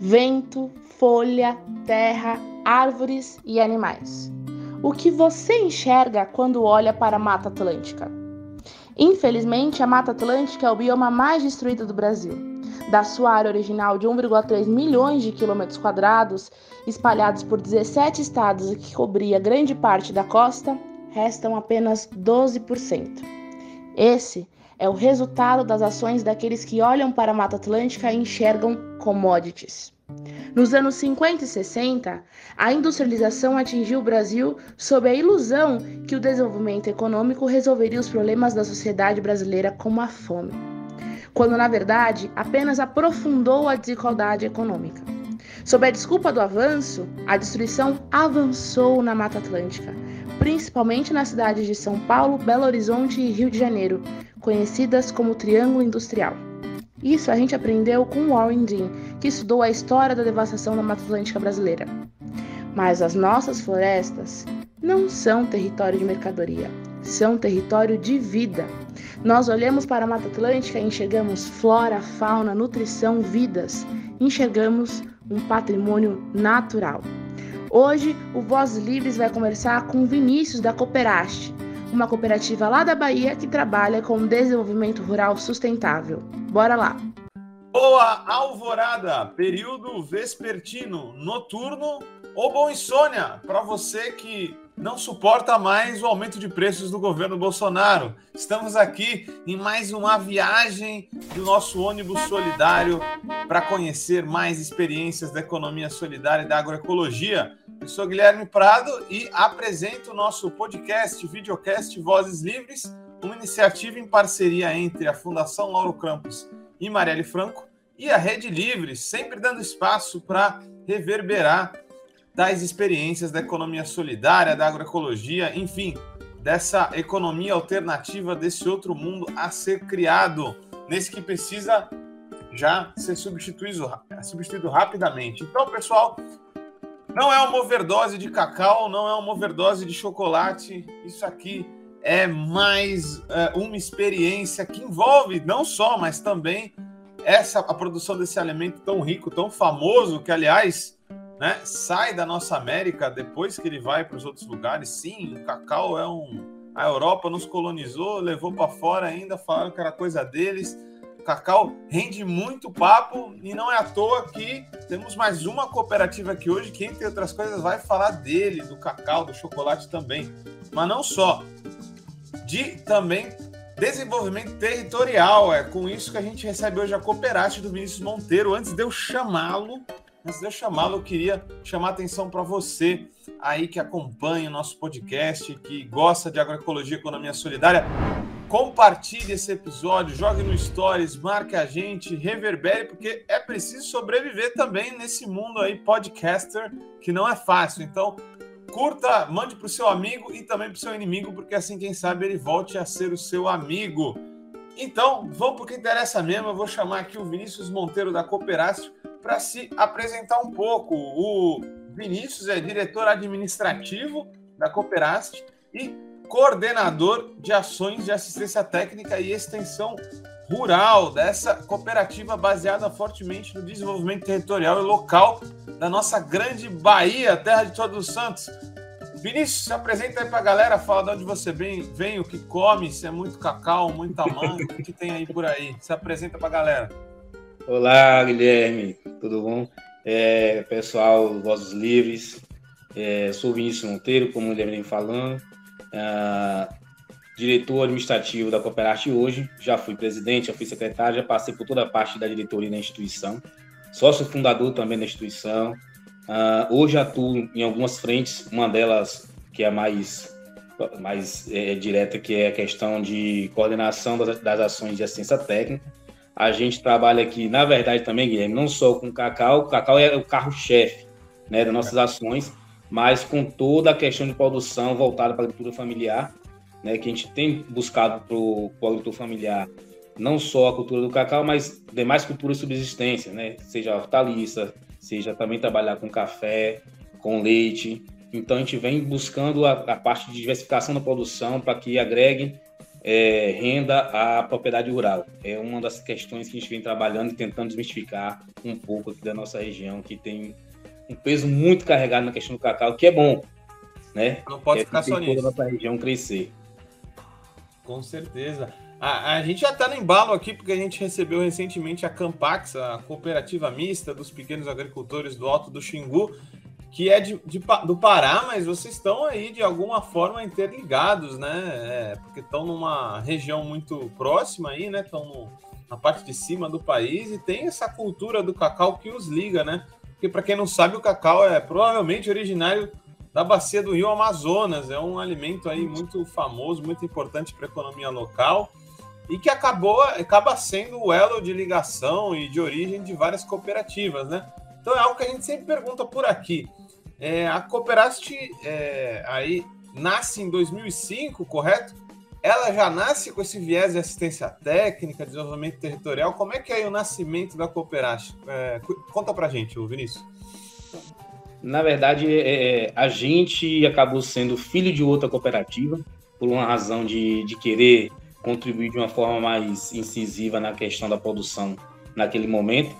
vento, folha, terra, árvores e animais. O que você enxerga quando olha para a Mata Atlântica? Infelizmente, a Mata Atlântica é o bioma mais destruído do Brasil. Da sua área original de 1,3 milhões de quilômetros quadrados, espalhados por 17 estados e que cobria grande parte da costa, restam apenas 12%. Esse é o resultado das ações daqueles que olham para a Mata Atlântica e enxergam commodities. Nos anos 50 e 60, a industrialização atingiu o Brasil sob a ilusão que o desenvolvimento econômico resolveria os problemas da sociedade brasileira, como a fome, quando na verdade apenas aprofundou a desigualdade econômica. Sob a desculpa do avanço, a destruição avançou na Mata Atlântica, principalmente nas cidades de São Paulo, Belo Horizonte e Rio de Janeiro, conhecidas como Triângulo Industrial. Isso a gente aprendeu com Warren Dean, que estudou a história da devastação da Mata Atlântica brasileira. Mas as nossas florestas não são território de mercadoria, são território de vida. Nós olhamos para a Mata Atlântica e enxergamos flora, fauna, nutrição, vidas. Enxergamos um patrimônio natural. Hoje, o Vozes Livres vai conversar com Vinícius da Cooperaste, uma cooperativa lá da Bahia que trabalha com desenvolvimento rural sustentável. Bora lá! Boa alvorada, período vespertino, noturno ou bom insônia para você que não suporta mais o aumento de preços do governo Bolsonaro. Estamos aqui em mais uma viagem do nosso ônibus solidário para conhecer mais experiências da economia solidária e da agroecologia. Eu sou Guilherme Prado e apresento o nosso podcast, videocast Vozes Livres, uma iniciativa em parceria entre a Fundação Lauro Campos e Marielle Franco e a Rede Livre, sempre dando espaço para reverberar das experiências da economia solidária, da agroecologia, enfim, dessa economia alternativa, desse outro mundo a ser criado, nesse que precisa já ser substituído, substituído rapidamente. Então, pessoal, não é uma overdose de cacau, não é uma overdose de chocolate, isso aqui é mais é, uma experiência que envolve não só, mas também essa a produção desse alimento tão rico, tão famoso, que aliás né, sai da nossa América depois que ele vai para os outros lugares. Sim, o cacau é um. A Europa nos colonizou, levou para fora ainda, falaram que era coisa deles. O cacau rende muito papo e não é à toa que temos mais uma cooperativa aqui hoje que, entre outras coisas, vai falar dele, do cacau, do chocolate também. Mas não só. De também desenvolvimento territorial. É com isso que a gente recebe hoje a Cooperate do Vinícius Monteiro. Antes de eu chamá-lo, Antes de eu chamá-lo, eu queria chamar a atenção para você aí que acompanha o nosso podcast, que gosta de agroecologia e economia solidária. Compartilhe esse episódio, jogue no Stories, marque a gente, reverbere, porque é preciso sobreviver também nesse mundo aí podcaster, que não é fácil. Então, curta, mande para o seu amigo e também para o seu inimigo, porque assim, quem sabe, ele volte a ser o seu amigo. Então, vamos para o que interessa mesmo. Eu vou chamar aqui o Vinícius Monteiro da Cooperácio para se apresentar um pouco. O Vinícius é diretor administrativo da Cooperast e coordenador de ações de assistência técnica e extensão rural dessa cooperativa baseada fortemente no desenvolvimento territorial e local da nossa grande Bahia, terra de Todos os Santos. Vinícius, se apresenta aí para a galera, fala de onde você vem, vem, o que come, se é muito cacau, muita manga, o que tem aí por aí. Se apresenta para a galera. Olá, Guilherme, tudo bom? É, pessoal, Vozes Livres, é, sou Vinícius Monteiro, como o Guilherme vem falando, é, diretor administrativo da Cooperarte hoje, já fui presidente, já fui secretário, já passei por toda a parte da diretoria da instituição, sócio fundador também da instituição, é, hoje atuo em algumas frentes, uma delas que é mais mais é, direta, que é a questão de coordenação das, das ações de assistência técnica, a gente trabalha aqui, na verdade, também, Guilherme, não só com cacau, o cacau é o carro-chefe né, das nossas ações, mas com toda a questão de produção voltada para a agricultura familiar, né, que a gente tem buscado para o agricultor familiar, não só a cultura do cacau, mas demais culturas de subsistência, né, seja hortaliça, seja também trabalhar com café, com leite. Então, a gente vem buscando a, a parte de diversificação da produção para que agregue é, renda à propriedade rural. É uma das questões que a gente vem trabalhando e tentando desmistificar um pouco aqui da nossa região, que tem um peso muito carregado na questão do cacau, que é bom, né? Não pode é ficar só nisso. Toda a nossa região crescer. Com certeza. A, a gente já está no embalo aqui, porque a gente recebeu recentemente a Campax, a cooperativa mista dos pequenos agricultores do Alto do Xingu, que é de, de, do Pará, mas vocês estão aí de alguma forma interligados, né? É, porque estão numa região muito próxima aí, né? Estão na parte de cima do país e tem essa cultura do cacau que os liga, né? Porque para quem não sabe, o cacau é provavelmente originário da bacia do Rio Amazonas, é um alimento aí muito famoso, muito importante para a economia local e que acabou acaba sendo o elo de ligação e de origem de várias cooperativas, né? Então é algo que a gente sempre pergunta por aqui. É, a Cooperast é, aí nasce em 2005, correto? Ela já nasce com esse viés de assistência técnica, desenvolvimento territorial. Como é que é o nascimento da Cooperast? É, conta pra gente, Vinícius. Na verdade, é, é, a gente acabou sendo filho de outra cooperativa, por uma razão de, de querer contribuir de uma forma mais incisiva na questão da produção naquele momento.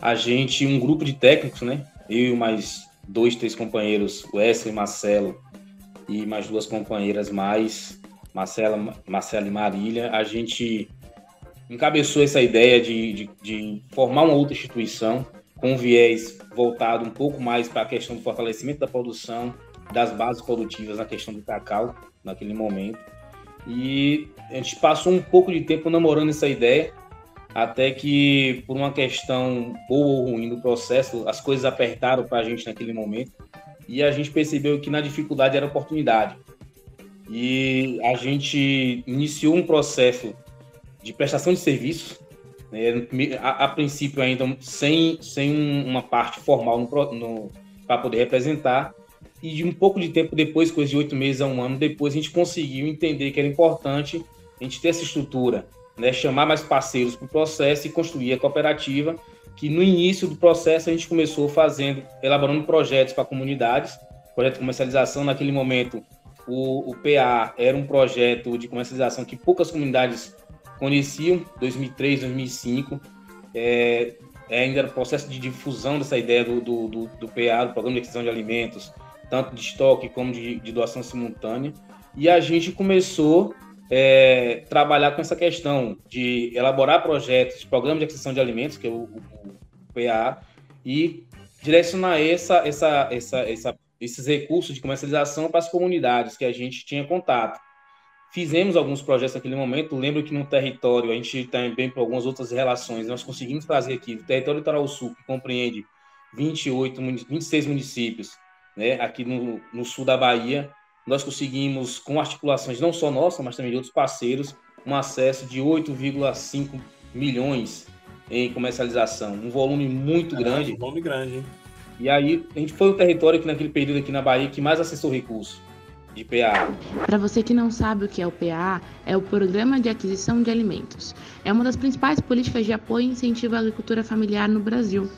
A gente, um grupo de técnicos, né? Eu e mais dois, três companheiros, Wesley, Marcelo e mais duas companheiras mais, Marcela, Marcela e Marília, a gente encabeçou essa ideia de, de, de formar uma outra instituição com um viés voltado um pouco mais para a questão do fortalecimento da produção, das bases produtivas na questão do cacau, naquele momento. E a gente passou um pouco de tempo namorando essa ideia, até que, por uma questão boa ou ruim do processo, as coisas apertaram para a gente naquele momento. E a gente percebeu que na dificuldade era oportunidade. E a gente iniciou um processo de prestação de serviços, né, a, a, princípio ainda sem, sem uma parte formal para poder representar, e de um pouco de tempo depois, coisa de oito meses a um ano depois, a gente conseguiu entender que era importante a gente ter essa estrutura né, chamar mais parceiros para o processo e construir a cooperativa, que no início do processo a gente começou fazendo, elaborando projetos para comunidades, projeto de comercialização, naquele momento o, o PA era um projeto de comercialização que poucas comunidades conheciam, 2003, 2005, é, ainda era processo de difusão dessa ideia do, do, do, do PA, do Programa de Aquisição de Alimentos, tanto de estoque como de, de doação simultânea, e a gente começou é, trabalhar com essa questão de elaborar projetos, de programa de aquisição de alimentos, que é o, o, o PA, e direcionar essa, essa, essa, essa, esses recursos de comercialização para as comunidades que a gente tinha contato. Fizemos alguns projetos naquele momento. Lembro que no território, a gente também por algumas outras relações, nós conseguimos trazer aqui o território litoral sul, que compreende 28, 26 municípios, né, aqui no, no sul da Bahia, nós conseguimos, com articulações não só nossas, mas também de outros parceiros, um acesso de 8,5 milhões em comercialização, um volume muito é, grande. Um volume grande, hein? E aí, a gente foi o território que naquele período aqui na Bahia que mais acessou recursos de PA. Para você que não sabe o que é o PA, é o Programa de Aquisição de Alimentos. É uma das principais políticas de apoio e incentivo à agricultura familiar no Brasil.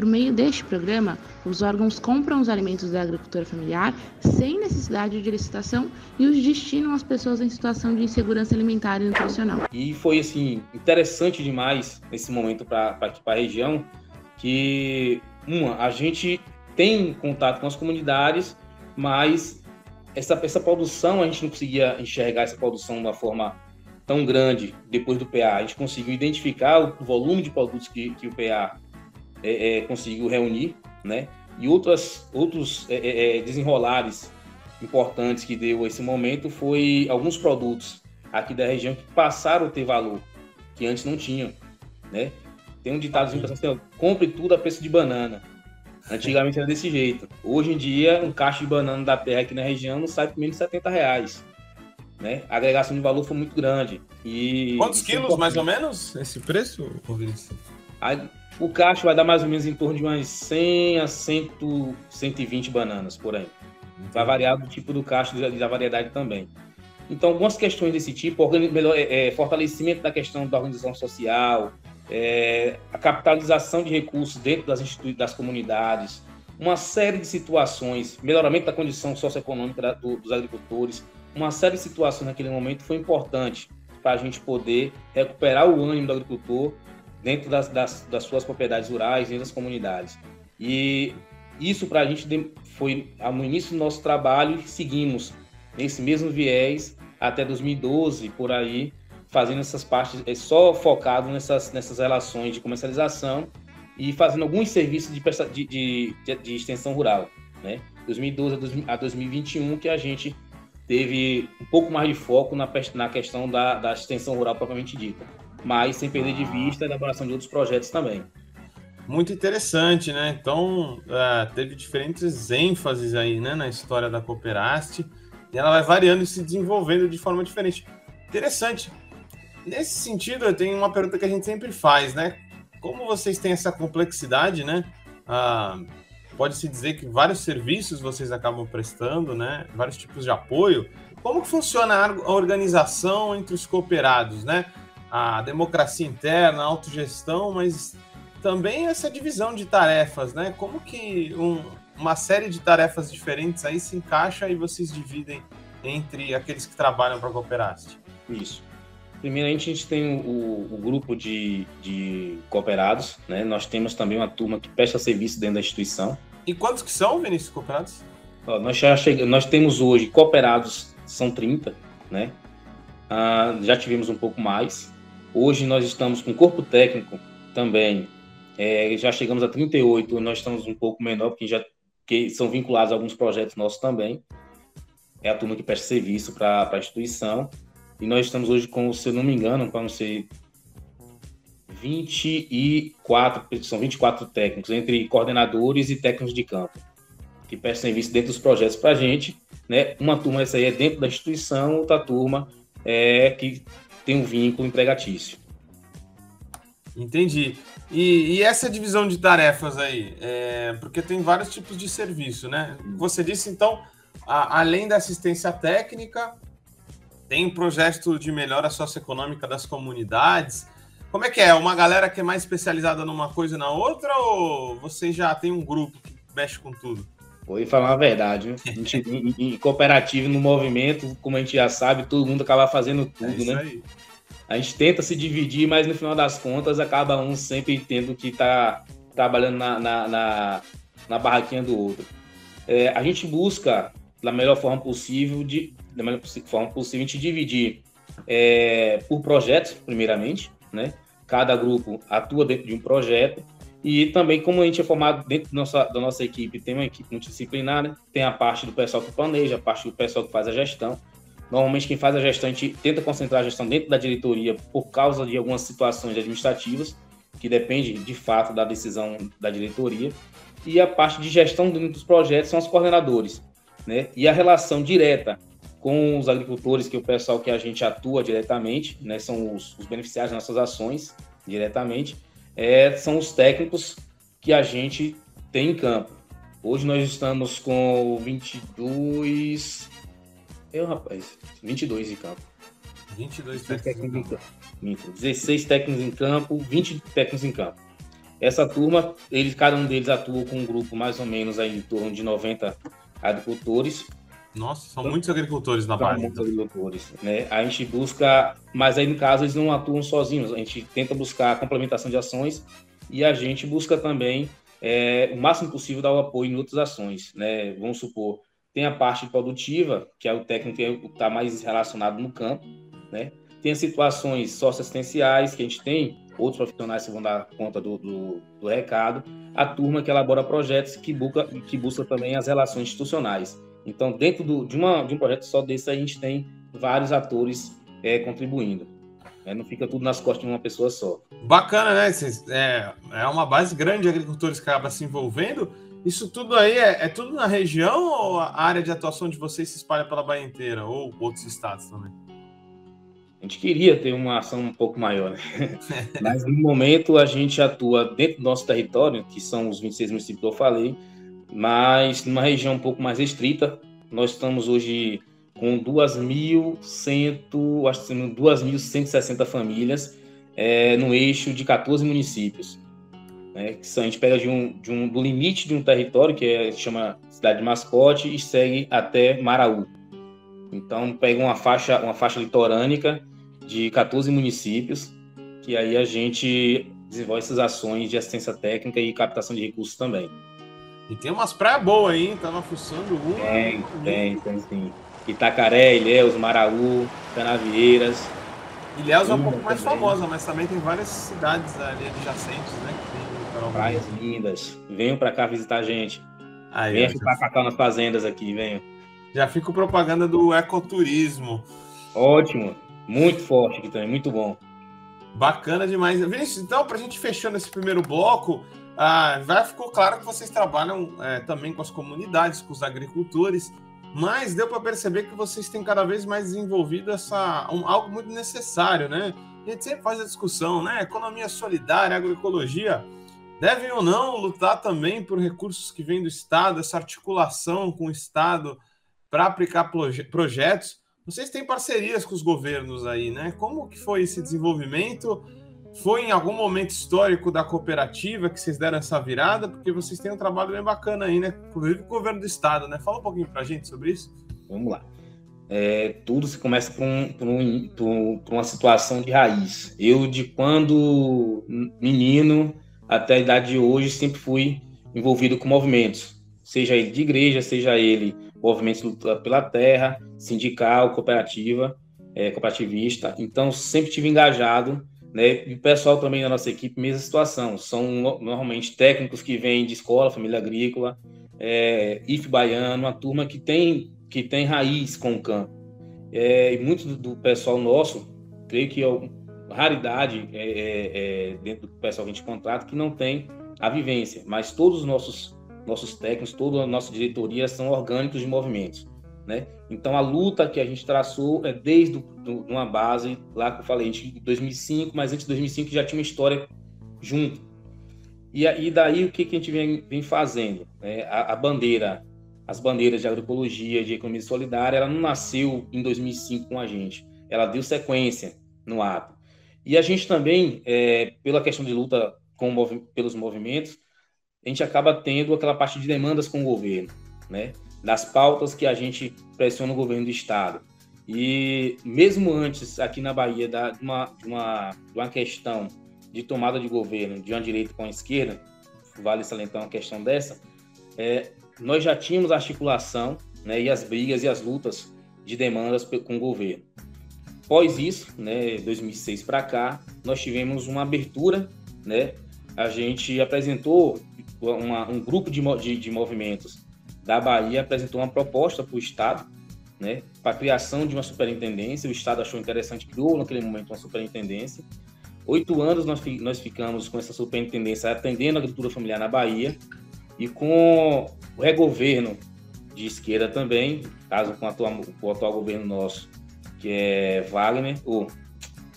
Por meio deste programa, os órgãos compram os alimentos da agricultura familiar sem necessidade de licitação e os destinam às pessoas em situação de insegurança alimentar e nutricional. E foi assim interessante demais nesse momento para a região que uma a gente tem contato com as comunidades, mas essa, essa produção a gente não conseguia enxergar essa produção de uma forma tão grande depois do PA. A gente conseguiu identificar o volume de produtos que, que o PA é, é, conseguiu reunir, né? E outras, outros é, é, é, desenrolares importantes que deu esse momento foi alguns produtos aqui da região que passaram a ter valor, que antes não tinham, né? Tem um ditado assim, compre tudo a preço de banana. Antigamente era desse jeito. Hoje em dia, um cacho de banana da terra aqui na região não sai por menos de 70 reais. Né? A agregação de valor foi muito grande. E Quantos quilos, mais ou menos, esse preço, o cacho vai dar mais ou menos em torno de umas 100 a 100, 120 bananas por aí. Vai variar do tipo do cacho e da variedade também. Então, algumas questões desse tipo, melhor, é, é, fortalecimento da questão da organização social, é, a capitalização de recursos dentro das, das comunidades, uma série de situações, melhoramento da condição socioeconômica da, do, dos agricultores, uma série de situações naquele momento foi importante para a gente poder recuperar o ânimo do agricultor dentro das, das, das suas propriedades rurais, dentro das comunidades. E isso para a gente foi no início do nosso trabalho, seguimos nesse mesmo viés até 2012, por aí, fazendo essas partes, é só focado nessas, nessas relações de comercialização e fazendo alguns serviços de, de, de, de extensão rural. Né? 2012 a 2021 que a gente teve um pouco mais de foco na, na questão da, da extensão rural propriamente dita, mas sem perder de vista a elaboração de outros projetos também. Muito interessante, né? Então, é, teve diferentes ênfases aí, né, na história da Cooperaste, e ela vai variando e se desenvolvendo de forma diferente. Interessante. Nesse sentido, eu tenho uma pergunta que a gente sempre faz, né? Como vocês têm essa complexidade, né? Ah, pode-se dizer que vários serviços vocês acabam prestando, né? Vários tipos de apoio. Como que funciona a organização entre os cooperados, né? A democracia interna, a autogestão, mas também essa divisão de tarefas, né? Como que um, uma série de tarefas diferentes aí se encaixa e vocês dividem entre aqueles que trabalham para a Cooperaste? Isso. Primeiramente, a gente tem o, o grupo de, de, cooperados, né? Nós temos também uma turma que presta serviço dentro da instituição. E quantos que são, Vinícius, cooperados? Ó, nós já chegamos, nós temos hoje cooperados, são 30, né? Ah, já tivemos um pouco mais. Hoje nós estamos com corpo técnico também. É, já chegamos a 38, nós estamos um pouco menor, porque já que são vinculados a alguns projetos nossos também. É a turma que presta serviço para a instituição. E nós estamos hoje com, se eu não me engano, para não ser 24, são 24 técnicos, entre coordenadores e técnicos de campo, que prestam serviço dentro dos projetos para a gente. Né? Uma turma essa aí é dentro da instituição, outra turma é que tem um vínculo empregatício. Entendi. E, e, essa divisão de tarefas aí? É, porque tem vários tipos de serviço, né? Você disse, então, a, além da assistência técnica, tem projeto de melhora socioeconômica das comunidades. Como é que é? Uma galera que é mais especializada numa coisa na outra ou você já tem um grupo que mexe com tudo? Vou falar a verdade. A gente, em, em, cooperativo, no movimento, como a gente já sabe, todo mundo acaba fazendo tudo, é né? Aí. A gente tenta se dividir, mas no final das contas acaba um sempre tendo que estar tá trabalhando na, na, na, na, barraquinha do outro. É, a gente busca, da melhor forma possível, de, da melhor forma possível, a gente dividir é, por projetos, primeiramente, né? Cada grupo atua dentro de um projeto e também, como a gente é formado dentro da nossa, da nossa equipe, tem uma equipe multidisciplinar, né? tem a parte do pessoal que planeja, a parte do pessoal que faz a gestão. Normalmente, quem faz a gestão, a gente tenta concentrar a gestão dentro da diretoria por causa de algumas situações administrativas, que depende de fato da decisão da diretoria. E a parte de gestão dentro dos projetos são os coordenadores. Né? E a relação direta com os agricultores, que é o pessoal que a gente atua diretamente, né, são os, os beneficiários das nossas ações diretamente, é, são os técnicos que a gente tem em campo. Hoje nós estamos com 22. Eu, rapaz, 22 em campo. 22 técnicos em campo. 16 técnicos em campo, 20 técnicos em campo. Essa turma, eles, cada um deles atua com um grupo mais ou menos aí em torno de 90 agricultores nossa, são muitos agricultores na base. Muitos agricultores, né? A gente busca, mas aí no caso eles não atuam sozinhos. A gente tenta buscar a complementação de ações e a gente busca também é, o máximo possível dar o apoio em outras ações, né? Vamos supor, tem a parte produtiva, que é o técnico que está mais relacionado no campo, né? Tem as situações socioassistenciais que a gente tem, outros profissionais que vão dar conta do, do, do recado, a turma que elabora projetos que busca, que busca também as relações institucionais. Então, dentro do, de, uma, de um projeto só desse, a gente tem vários atores é, contribuindo. É, não fica tudo nas costas de uma pessoa só. Bacana, né? É, é uma base grande de agricultores que acaba se envolvendo. Isso tudo aí é, é, tudo na região ou a área de atuação de vocês se espalha pela Bahia inteira ou outros estados também? A gente queria ter uma ação um pouco maior, né? Mas no momento a gente atua dentro do nosso território, que são os 26 municípios que eu falei, mas numa região um pouco mais restrita. Nós estamos hoje com 2.160 famílias é, no eixo de 14 municípios. Né, que a gente pega de um, de um, do limite de um território, que é, chama Cidade de Mascote, e segue até Maraú. Então, pega uma faixa, uma faixa litorânica de 14 municípios, que aí a gente desenvolve essas ações de assistência técnica e captação de recursos também. E tem umas praias boas aí, hein? Tava fuçando uma. Tem, tem, tem sim. Itacaré, Ilhéus, Maraú, Canavieiras. Ilhéus é um pouco mais também. famosa, mas também tem várias cidades ali adjacentes, né? Praias lindas. Venham para cá visitar a gente. Aí, Venha ficar nas fazendas aqui, venham. Já fico propaganda do ecoturismo. Ótimo. Muito forte aqui também, muito bom. Bacana demais. Vinícius, então, para a gente fechando esse primeiro bloco, ah, ficou claro que vocês trabalham é, também com as comunidades, com os agricultores, mas deu para perceber que vocês têm cada vez mais desenvolvido essa, um, algo muito necessário, né? A gente sempre faz a discussão, né? Economia solidária, agroecologia, devem ou não lutar também por recursos que vêm do Estado, essa articulação com o Estado para aplicar proje projetos. Vocês têm parcerias com os governos aí, né? Como que foi esse desenvolvimento? Foi em algum momento histórico da cooperativa que vocês deram essa virada? Porque vocês têm um trabalho bem bacana aí, né? Inclusive com o governo do estado, né? Fala um pouquinho para a gente sobre isso. Vamos lá. É, tudo se começa um, por, um, por, por, uma situação de raiz. Eu, de quando menino até a idade de hoje, sempre fui envolvido com movimentos, seja ele de igreja, seja ele movimentos pela terra, sindical, cooperativa, é, cooperativista. Então, sempre tive engajado né? E o pessoal também da nossa equipe, mesma situação. São normalmente técnicos que vêm de escola, família agrícola, é, IF baiano, uma turma que tem, que tem raiz com o campo. É, e muito do, do, pessoal nosso, creio que é raridade é, é, é, dentro do pessoal que a gente contrata, que não tem a vivência, mas todos os nossos, nossos técnicos, toda a nossa diretoria são orgânicos de movimentos. Né? Então a luta que a gente traçou é desde do, uma base lá que eu falei, de 2005, mas antes de 2005 já tinha uma história junto. E, e daí o que, que a gente vem, vem fazendo? É, a, a, bandeira, as bandeiras de agroecologia, de economia solidária, ela não nasceu em 2005 com a gente, ela deu sequência no ato. E a gente também, é, pela questão de luta com, pelos movimentos, a gente acaba tendo aquela parte de demandas com o governo, né? das pautas que a gente pressiona o governo do estado. E mesmo antes, aqui na Bahia, da, de, uma, uma, uma questão de tomada de governo de uma direita com a esquerda, vale salientar uma questão dessa, é, nós já tínhamos articulação né, e as brigas e as lutas de demandas com o governo. Após isso, né, 2006 para cá, nós tivemos uma abertura, né, a gente apresentou uma, um grupo de, de, de movimentos da Bahia apresentou uma proposta para o Estado, né, para a criação de uma superintendência. O Estado achou interessante, criou naquele momento uma superintendência. Oito anos nós, nós ficamos com essa superintendência atendendo a agricultura familiar na Bahia e com o regoverno de esquerda também, caso com, atual, com o atual governo nosso, que é Wagner, ou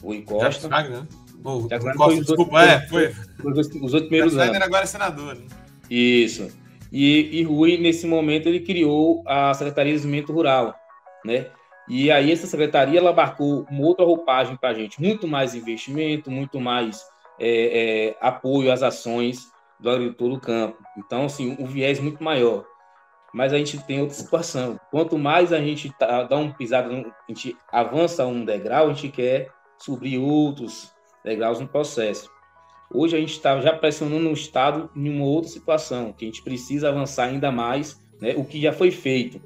Rui Costa. Wagner, né? Oh, Costa, desculpa, é, foi. Os oito primeiros anos. Wagner agora é senador. Né? Isso. E, e Rui, nesse momento, ele criou a Secretaria de Desenvolvimento Rural, né? E aí essa secretaria ela abarcou uma outra roupagem para a gente, muito mais investimento, muito mais é, é, apoio às ações do agricultor do campo. Então, assim, o viés muito maior. Mas a gente tem outra situação. Quanto mais a gente tá, dá um pisado, a gente avança um degrau, a gente quer subir outros degraus no processo. Hoje a gente está já pressionando o Estado em uma outra situação, que a gente precisa avançar ainda mais, né, o que já foi feito,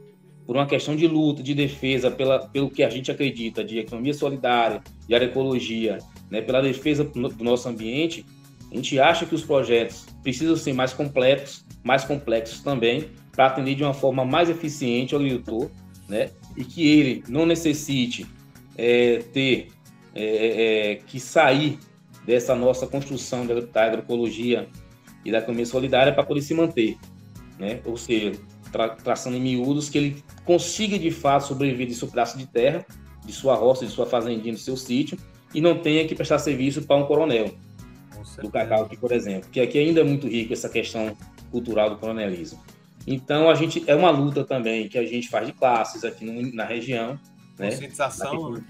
por uma questão de luta, de defesa, pela, pelo que a gente acredita, de economia solidária, de agroecologia, né, pela defesa do nosso ambiente, a gente acha que os projetos precisam ser mais completos, mais complexos também, para atender de uma forma mais eficiente ao agricultor, né, e que ele não necessite é, ter é, é, é que sair dessa nossa construção da agroecologia e da economia solidária para poder se manter, né? Ou seja, tra traçando em miúdos que ele consiga de fato sobreviver de seu pedaço de terra, de sua roça, de sua fazendinha, do seu sítio e não tenha que prestar serviço para um coronel do cacau, aqui, por exemplo, que aqui ainda é muito rico essa questão cultural do coronelismo. Então a gente é uma luta também que a gente faz de classes aqui no, na região, né? Conscientização. Né?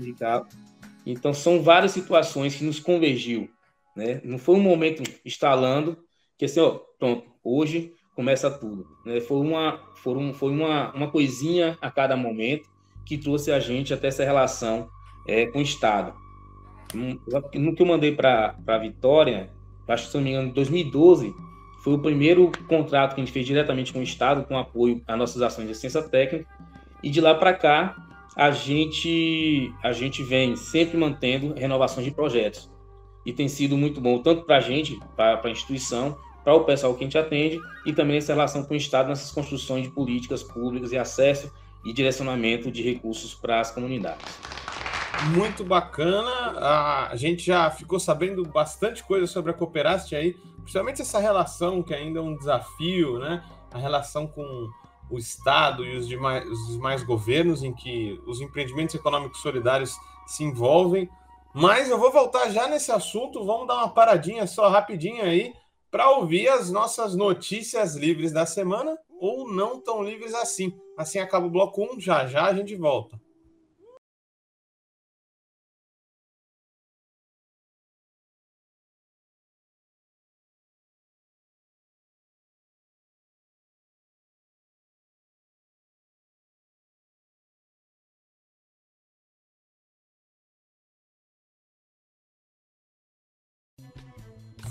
Então, são várias situações que nos convergiu. Né? Não foi um momento instalando que assim, ó, pronto, hoje começa tudo. Né? Foi, uma, foi, um, uma, uma coisinha a cada momento que trouxe a gente até essa relação é, com o Estado. No que eu mandei para a Vitória, acho que se não me engano, em 2012, foi o primeiro contrato que a gente fez diretamente com o Estado, com apoio às nossas ações de ciência técnica. E de lá para cá, a gente, a gente vem sempre mantendo renovações de projetos. E tem sido muito bom, tanto para a gente, para a instituição, para o pessoal que a gente atende, e também essa relação com o Estado nessas construções de políticas públicas e acesso e direcionamento de recursos para as comunidades. Muito bacana. A gente já ficou sabendo bastante coisa sobre a Cooperast aí, principalmente essa relação que ainda é um desafio, né? A relação com o Estado e os demais, os demais governos em que os empreendimentos econômicos solidários se envolvem. Mas eu vou voltar já nesse assunto, vamos dar uma paradinha só rapidinho aí para ouvir as nossas notícias livres da semana ou não tão livres assim. Assim acaba o bloco 1, já já a gente volta.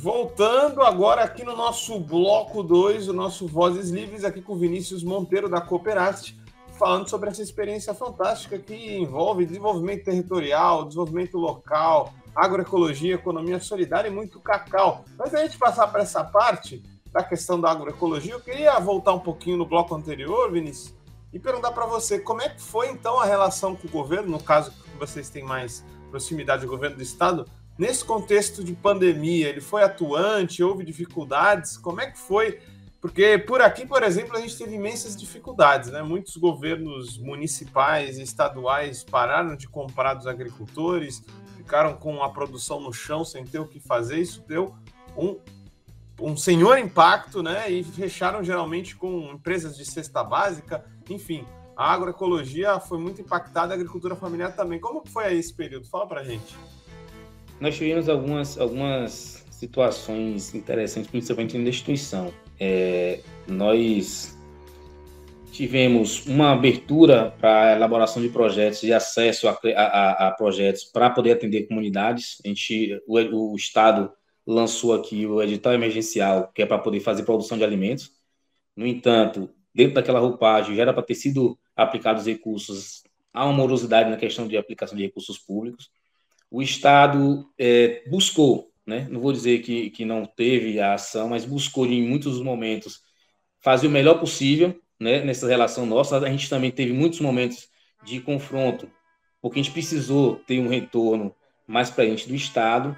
Voltando agora aqui no nosso bloco 2, o nosso Vozes Livres, aqui com Vinícius Monteiro da Cooperast, falando sobre essa experiência fantástica que envolve desenvolvimento territorial, desenvolvimento local, agroecologia, economia solidária e muito cacau. Mas a gente passar para essa parte da questão da agroecologia, eu queria voltar um pouquinho no bloco anterior, Vinícius, e perguntar para você como é que foi então a relação com o governo, no caso que vocês têm mais proximidade do governo do estado, Nesse contexto de pandemia, ele foi atuante? Houve dificuldades? Como é que foi? Porque por aqui, por exemplo, a gente teve imensas dificuldades, né? Muitos governos municipais e estaduais pararam de comprar dos agricultores, ficaram com a produção no chão sem ter o que fazer. Isso deu um, um senhor impacto, né? E fecharam geralmente com empresas de cesta básica. Enfim, a agroecologia foi muito impactada, a agricultura familiar também. Como foi aí esse período? Fala pra gente nós tivemos algumas, algumas situações interessantes, principalmente na instituição. É, nós tivemos uma abertura para a elaboração de projetos e acesso a, a, a projetos para poder atender comunidades. A gente, o, o, Estado lançou aqui o edital emergencial, que é para poder fazer produção de alimentos. No entanto, dentro daquela roupagem, já era para ter sido aplicados recursos, há uma morosidade na questão de aplicação de recursos públicos o Estado é, buscou, né? não vou dizer que, que não teve a ação, mas buscou em muitos momentos fazer o melhor possível né? nessa relação nossa. A gente também teve muitos momentos de confronto, porque a gente precisou ter um retorno mais para a gente do Estado.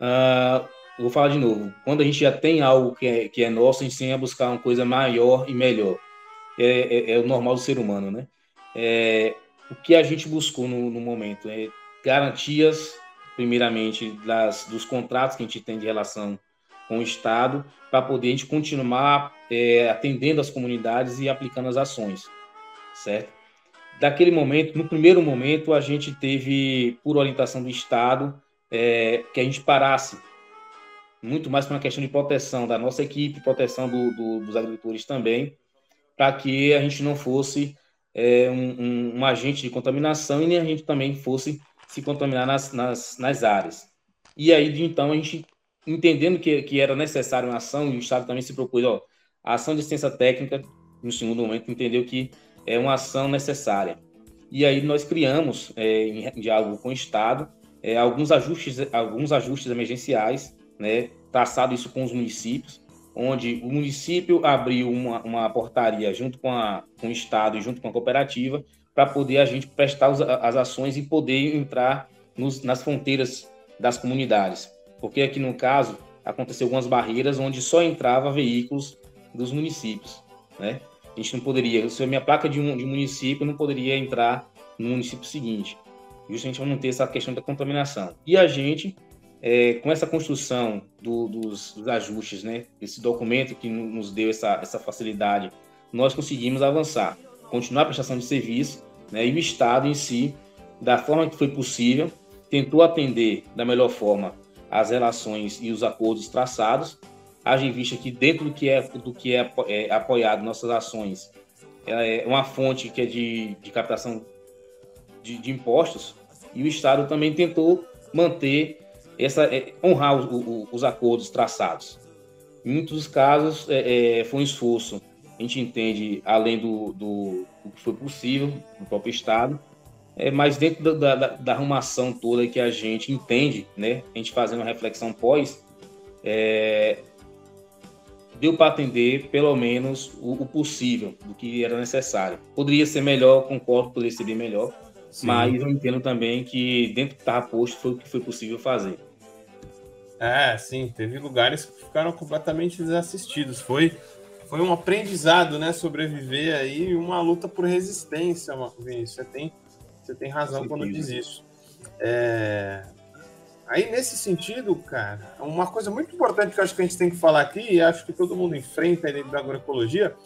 Uh, vou falar de novo, quando a gente já tem algo que é, que é nosso, a gente tem a buscar uma coisa maior e melhor. É, é, é o normal do ser humano, né? É, o que a gente buscou no, no momento é garantias, primeiramente, das, dos contratos que a gente tem de relação com o Estado, para poder a gente continuar é, atendendo as comunidades e aplicando as ações, certo? Daquele momento, no primeiro momento, a gente teve, por orientação do Estado, é, que a gente parasse muito mais para uma questão de proteção da nossa equipe, proteção do, do, dos agricultores também, para que a gente não fosse é, um, um, um, agente de contaminação e nem a gente também fosse se contaminar nas, nas, nas áreas. E aí, de então, a gente, entendendo que, que era necessário uma ação, e o Estado também se propôs, ó, a ação de assistência técnica, no segundo momento, entendeu que é uma ação necessária. E aí nós criamos, é, em diálogo com o Estado, é, alguns, ajustes, alguns ajustes emergenciais, né, traçado isso com os municípios, onde o município abriu uma, uma portaria junto com, a, com o Estado e junto com a cooperativa, para poder a gente prestar as ações e poder entrar nos, nas fronteiras das comunidades. Porque aqui no caso aconteceu algumas barreiras onde só entrava veículos dos municípios, né? A gente não poderia, se a minha placa de um, de município não poderia entrar no município seguinte, justamente para não ter essa questão da contaminação. E a gente, é, com essa construção do, dos, dos, ajustes, né, esse documento que nos deu essa, essa facilidade, nós conseguimos avançar continuar a prestação de serviço, né, e o Estado em si, da forma que foi possível, tentou atender da melhor forma as relações e os acordos traçados, haja em vista que dentro do que é, do que é, é apoiado nossas ações, é uma fonte que é de, de captação de, de impostos e o Estado também tentou manter essa, é, honrar o, o, os acordos traçados. Em muitos casos, é, é, foi um esforço, a gente entende, além do, do, do que foi possível no próprio Estado, é, mas dentro da, da, da, arrumação toda que a gente entende, né, a gente fazendo uma reflexão pós, é, deu para atender pelo menos o, o, possível do que era necessário. Poderia ser melhor, concordo, poderia ser bem melhor, Sim. mas eu entendo também que dentro do que estava posto foi o que foi possível fazer. É, sim, teve lugares que ficaram completamente desassistidos. Foi, foi um aprendizado, né? Sobreviver aí, uma luta por resistência, Vinícius. Você tem, você tem razão quando diz isso. É... Aí, nesse sentido, cara, uma coisa muito importante que eu acho que a gente tem que falar aqui, e acho que todo mundo enfrenta dentro da agroecologia,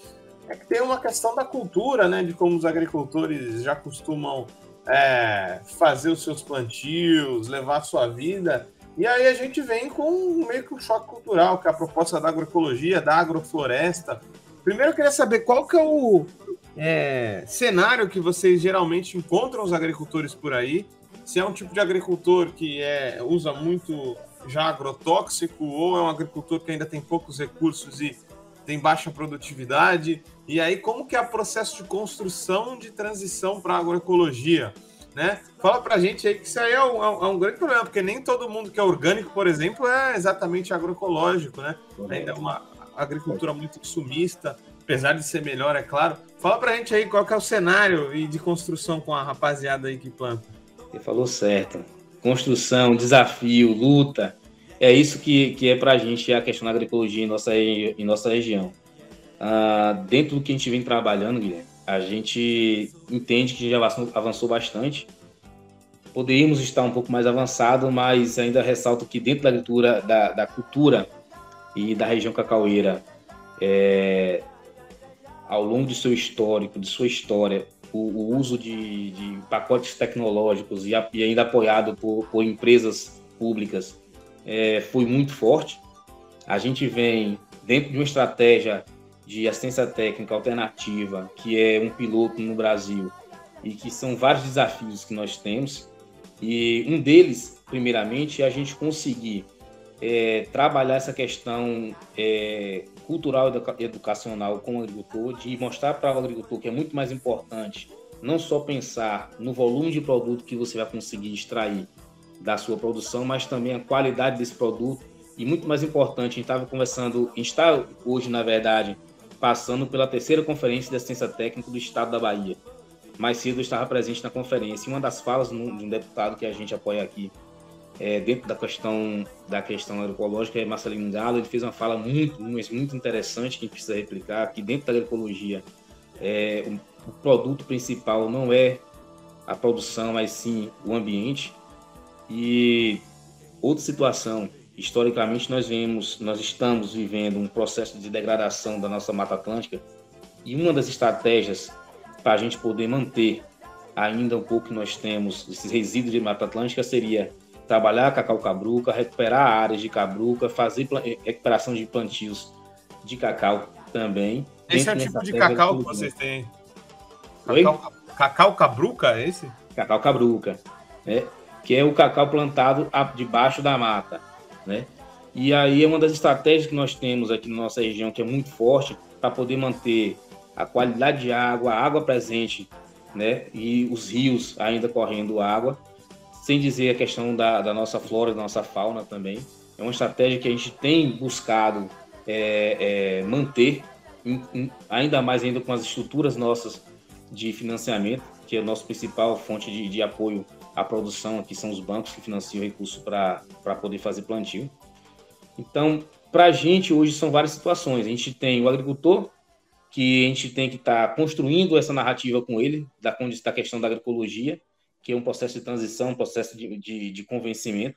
é que tem uma questão da cultura, né? De como os agricultores já costumam é, fazer os seus plantios, levar a sua vida. E aí a gente vem com meio que um choque cultural, que é a proposta da agroecologia, da agrofloresta. Primeiro eu queria saber qual que é o é, cenário que vocês geralmente encontram os agricultores por aí. Se é um tipo de agricultor que é, usa muito já agrotóxico ou é um agricultor que ainda tem poucos recursos e tem baixa produtividade. E aí como que é o processo de construção de transição para a agroecologia? Né? Fala pra gente aí que isso aí é um, é um, grande problema, porque nem todo mundo que é orgânico, por exemplo, é exatamente agroecológico, né? Ainda é uma agricultura muito consumista, apesar de ser melhor, é claro. Fala pra gente aí qual que é o cenário de construção com a rapaziada aí que planta. Você falou certo. Construção, desafio, luta. É isso que, que é pra gente a questão da agroecologia em nossa, em nossa região. Ah, dentro do que a gente vem trabalhando, Guilherme, a gente entende que já avançou bastante. Poderíamos estar um pouco mais avançado, mas ainda ressalto que dentro da cultura, da, da cultura e da região cacaueira, é, ao longo de seu histórico, de sua história, o, o uso de, de, pacotes tecnológicos e, a, e, ainda apoiado por, por empresas públicas é, foi muito forte. A gente vem dentro de uma estratégia de assistência técnica alternativa, que é um piloto no Brasil, e que são vários desafios que nós temos. E um deles, primeiramente, é a gente conseguir é, trabalhar essa questão é, cultural e educacional com o agricultor, de mostrar para o agricultor que é muito mais importante não só pensar no volume de produto que você vai conseguir extrair da sua produção, mas também a qualidade desse produto. E muito mais importante, a gente estava conversando, a gente está hoje, na verdade, passando pela terceira conferência de assistência técnica do Estado da Bahia. Mais cedo estava presente na conferência. Uma das falas de um deputado que a gente apoia aqui, é, dentro da questão da questão agroecológica, é Marcelino Galo. Ele fez uma fala muito, muito interessante que a gente precisa replicar, que dentro da agroecologia é, o produto principal não é a produção, mas sim o ambiente. E outra situação historicamente nós vemos, nós estamos vivendo um processo de degradação da nossa Mata Atlântica e uma das estratégias para a gente poder manter ainda um pouco que nós temos esses resíduos de Mata Atlântica seria trabalhar cacau cabruca, recuperar áreas de cabruca, fazer eh, recuperação de plantios de cacau também. Esse é o tipo de cacau que vocês têm? Cacau, cacau cabruca, é esse? Cacau cabruca, né? que é o cacau plantado debaixo da mata né? E aí é uma das estratégias que nós temos aqui na nossa região que é muito forte para poder manter a qualidade de água, a água presente, né? E os rios ainda correndo água, sem dizer a questão da, da nossa flora, da nossa fauna também. É uma estratégia que a gente tem buscado é, é, manter, em, em, ainda mais ainda com as estruturas nossas de financiamento, que é a nossa principal fonte de, de apoio a produção aqui são os bancos que financiam recurso para poder fazer plantio. Então, para a gente hoje são várias situações. A gente tem o agricultor, que a gente tem que estar tá construindo essa narrativa com ele, da, da questão da agroecologia, que é um processo de transição, um processo de, de, de convencimento,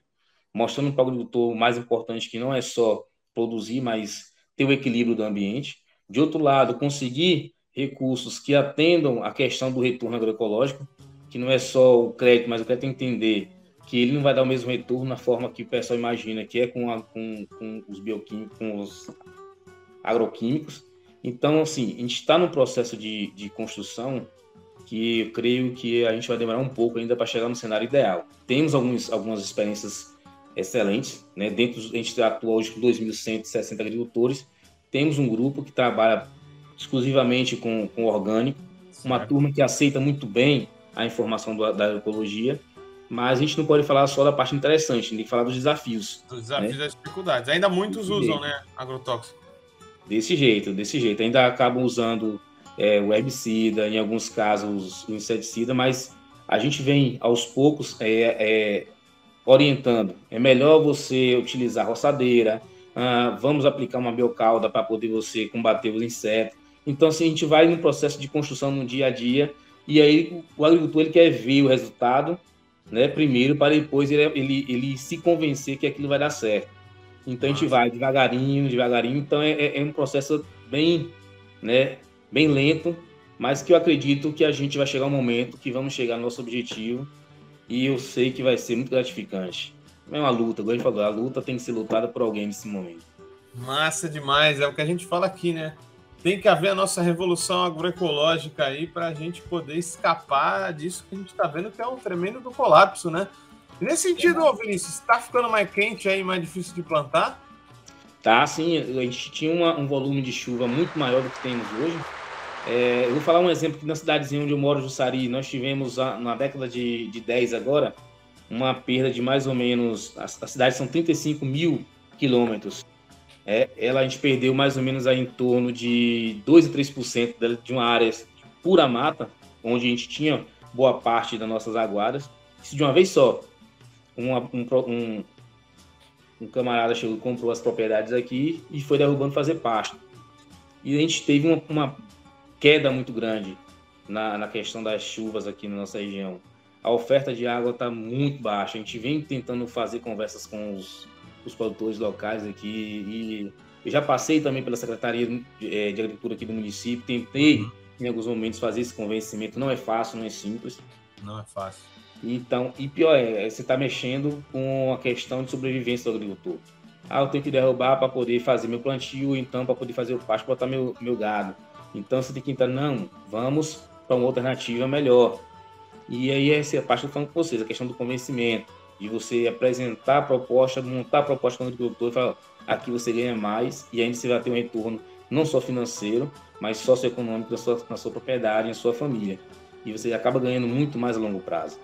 mostrando para o agricultor o mais importante que não é só produzir, mas ter o equilíbrio do ambiente. De outro lado, conseguir recursos que atendam a questão do retorno agroecológico, que não é só o crédito, mas o crédito entender que ele não vai dar o mesmo retorno na forma que o pessoal imagina, que é com, a, com, com os bioquímicos, com os agroquímicos. Então, assim, a gente está no processo de, de construção que eu creio que a gente vai demorar um pouco ainda para chegar no cenário ideal. Temos alguns, algumas experiências excelentes, né? Dentro, a gente atua hoje com 2.160 agricultores. Temos um grupo que trabalha exclusivamente com, com orgânico, uma turma que aceita muito bem a informação do, da agroecologia, mas a gente não pode falar só da parte interessante, a gente tem que falar dos desafios. Dos desafios né? e das dificuldades. Ainda muitos desse usam, jeito. né, agrotóxico. Desse jeito, desse jeito. Ainda acabam usando é, o herbicida, em alguns casos o inseticida, mas a gente vem aos poucos é, é, orientando. É melhor você utilizar roçadeira, ah, vamos aplicar uma biocauda para poder você combater os insetos. Então, assim, a gente vai num processo de construção no dia a dia, e aí o agricultor ele quer ver o resultado, né, primeiro, para depois ele, ele, ele se convencer que aquilo vai dar certo. Então, a gente vai devagarinho, devagarinho. Então, é, é, é um processo bem, né, bem lento, mas que eu acredito que a gente vai chegar um momento que vamos chegar no nosso objetivo e eu sei que vai ser muito gratificante. É uma luta, como a gente falou, a luta tem que ser lutada por alguém nesse momento. Massa demais, é o que a gente fala aqui, né? Tem que haver a nossa revolução agroecológica aí para a gente poder escapar disso que a gente está vendo que é um tremendo do colapso, né? nesse sentido, é. Vinícius, está ficando mais quente aí, mais difícil de plantar? Tá, sim. A gente tinha uma, um volume de chuva muito maior do que temos hoje. É, eu vou falar um exemplo que na cidadezinha onde eu moro, Jussari, nós tivemos na década de, de 10 agora uma perda de mais ou menos. A, a cidade são 35 mil quilômetros. É, ela a gente perdeu mais ou menos aí em torno de 2 a 3% de uma área pura mata, onde a gente tinha boa parte das nossas aguadas. Isso de uma vez só. um, um, um camarada chegou, comprou as propriedades aqui e foi derrubando fazer pasto. E a gente teve uma, uma queda muito grande na, na, questão das chuvas aqui na nossa região. A oferta de água está muito baixa. A gente vem tentando fazer conversas com os, os produtores locais aqui e eu já passei também pela Secretaria de, é, de Agricultura aqui do município, tentei uhum. em alguns momentos fazer esse convencimento. Não é fácil, não é simples. Não é fácil. Então, e pior é, você está mexendo com a questão de sobrevivência do agricultor. Ah, eu tenho que derrubar para poder fazer meu plantio, então para poder fazer o pasto, botar meu, meu gado. Então você tem que entrar, não, vamos para uma alternativa melhor. E aí essa é a parte que eu falando com vocês, a questão do convencimento, de você apresentar a proposta, montar a proposta com o agricultor e falar, aqui você ganha mais e ainda você vai ter um retorno não só financeiro, mas socioeconômico na sua, na sua propriedade, na sua família. E você acaba ganhando muito mais a longo prazo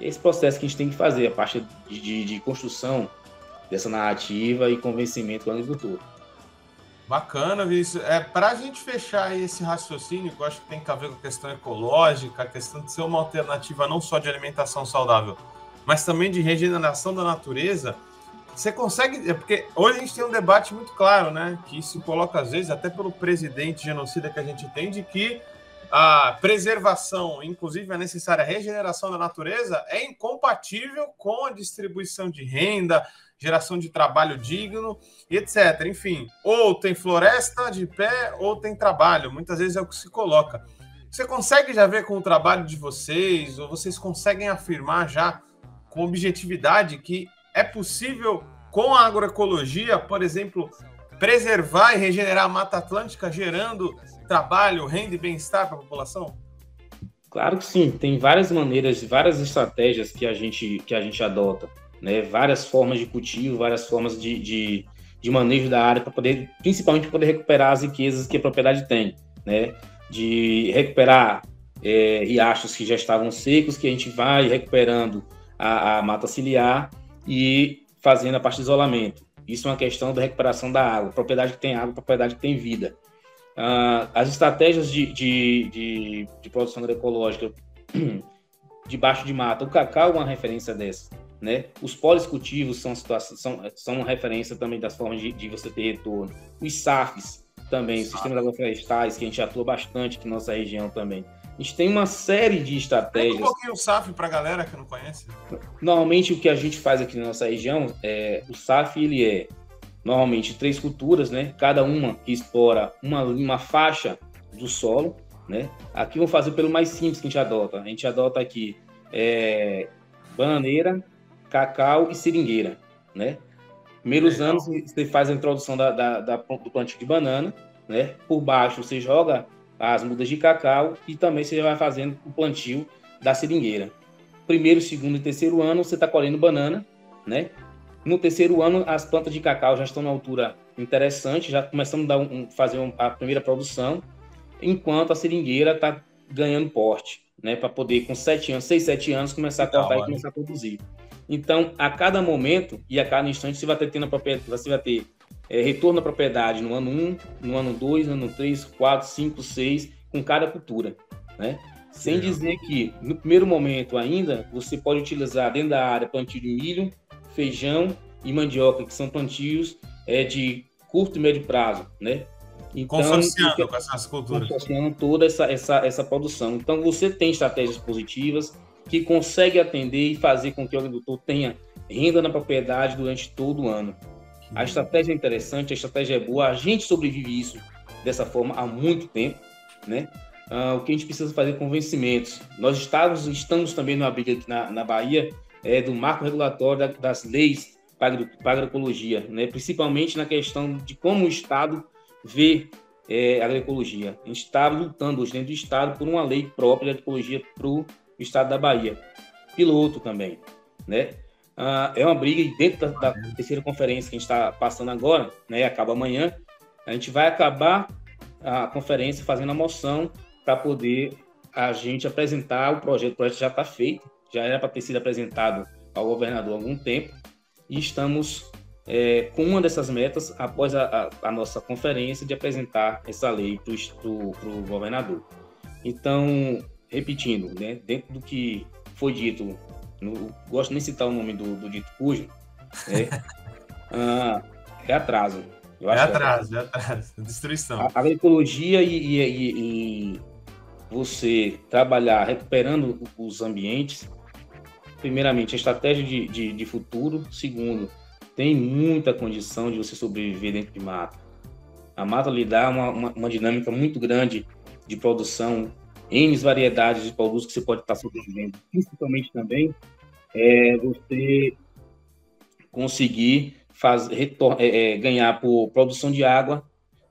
esse processo que a gente tem que fazer, a parte de, de, de construção dessa narrativa e convencimento com o agricultor. Bacana, Vinícius. É, Para a gente fechar esse raciocínio, que eu acho que tem que ver com a questão ecológica, a questão de ser uma alternativa não só de alimentação saudável, mas também de regeneração da natureza, você consegue. É porque hoje a gente tem um debate muito claro, né? Que se coloca, às vezes, até pelo presidente genocida que a gente tem, de que a preservação, inclusive a necessária regeneração da natureza, é incompatível com a distribuição de renda, geração de trabalho digno, etc. Enfim, ou tem floresta de pé, ou tem trabalho. Muitas vezes é o que se coloca. Você consegue já ver com o trabalho de vocês, ou vocês conseguem afirmar já com objetividade que é possível, com a agroecologia, por exemplo, preservar e regenerar a Mata Atlântica, gerando trabalho, renda e bem-estar para a população? Claro que sim, tem várias maneiras, várias estratégias que a gente, que a gente adota, né? várias formas de cultivo, várias formas de, de, de manejo da área para poder, principalmente, poder recuperar as riquezas que a propriedade tem, né? de recuperar é, riachos que já estavam secos, que a gente vai recuperando a, a mata ciliar e fazendo a parte de isolamento. Isso é uma questão da recuperação da água. Propriedade que tem água, propriedade que tem vida. Uh, as estratégias de, de, de, de, produção agroecológica debaixo de mata, o cacau é uma referência dessa. Né? Os policultivos são, são, são uma referência também das formas de, de você ter retorno. Os SAFs também, os sistemas agroflorestais, que a gente atua bastante aqui na nossa região também. A gente tem uma série de estratégias. Conta um pouquinho o SAF para a galera que não conhece. Normalmente o que a gente faz aqui na nossa região é o SAF ele é normalmente três culturas, né? Cada uma que explora uma, uma faixa do solo, né? Aqui vamos fazer pelo mais simples que a gente adota. A gente adota aqui é, bananeira, cacau e seringueira, né? Primeiros anos você faz a introdução da, da, da, do plantio de banana, né? Por baixo você joga as mudas de cacau e também você vai fazendo o plantio da seringueira. Primeiro, segundo e terceiro ano você está colhendo banana, né? No terceiro ano as plantas de cacau já estão na altura interessante, já começamos a um, fazer um, a primeira produção, enquanto a seringueira está ganhando porte, né? Para poder com sete anos, seis, sete anos começar a cortar e começar a produzir. Então, a cada momento e a cada instante você vai ter, tendo propriedade, você vai ter é, retorno à propriedade no ano 1, no ano 2, no ano 3, 4, 5, 6, com cada cultura, né? Sem dizer que, no primeiro momento ainda, você pode utilizar dentro da área plantio de milho, feijão e mandioca, que são plantios é, de curto e médio prazo, né? Então, consorciando com essas culturas. Consorciando toda essa, essa, essa produção. Então, você tem estratégias positivas que consegue atender e fazer com que o agricultor tenha renda na propriedade durante todo o ano. A estratégia é interessante, a estratégia é boa, a gente sobrevive isso dessa forma há muito tempo, né? Ah, o que a gente precisa fazer é convencimentos. Nós estamos, estamos também numa briga aqui na, na Bahia é, do marco regulatório da, das leis para, para a agroecologia, né? principalmente na questão de como o Estado vê é, a agroecologia. A gente está lutando hoje dentro do Estado por uma lei própria de agroecologia para o Estado da Bahia. Piloto também, né? Ah, é uma briga dentro da, da, terceira conferência que a gente está passando agora, né, acaba amanhã, a gente vai acabar a conferência fazendo a moção para poder a gente apresentar o projeto. O projeto já está feito, já era para ter sido apresentado ao governador há algum tempo, e estamos é, com uma dessas metas após a, a, a, nossa conferência de apresentar essa lei para o governador. Então, repetindo, né, dentro do que foi dito no, gosto nem de citar o nome do, do dito cujo, né? ah, é atraso. é, é atraso, é atraso, é destruição. A, agroecologia e, e, e, e, você trabalhar recuperando os ambientes, primeiramente, a estratégia de, de, de futuro, segundo, tem muita condição de você sobreviver dentro de mata. A mata lhe dá uma, uma, uma dinâmica muito grande de produção N variedades de produtos que você pode estar sobrevivendo. Principalmente também é você conseguir fazer, é, é, ganhar por produção de água,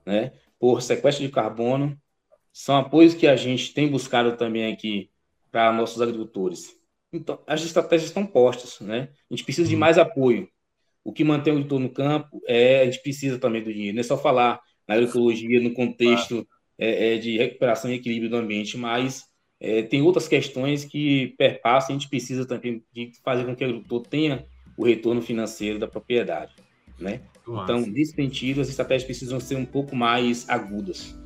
né, por sequestro de carbono. São apoios que a gente tem buscado também aqui para nossos agricultores. Então, as estratégias estão postas, né? A gente precisa de uhum. mais apoio. O que mantém o agricultor no campo é a gente precisa também do dinheiro. Não é só falar na agroecologia, no contexto é, é, de recuperação e equilíbrio do ambiente, mas é, tem outras questões que perpassam, a gente precisa também de fazer com que o agricultor tenha o retorno financeiro da propriedade, né? Então, nesse sentido, as estratégias precisam ser um pouco mais agudas.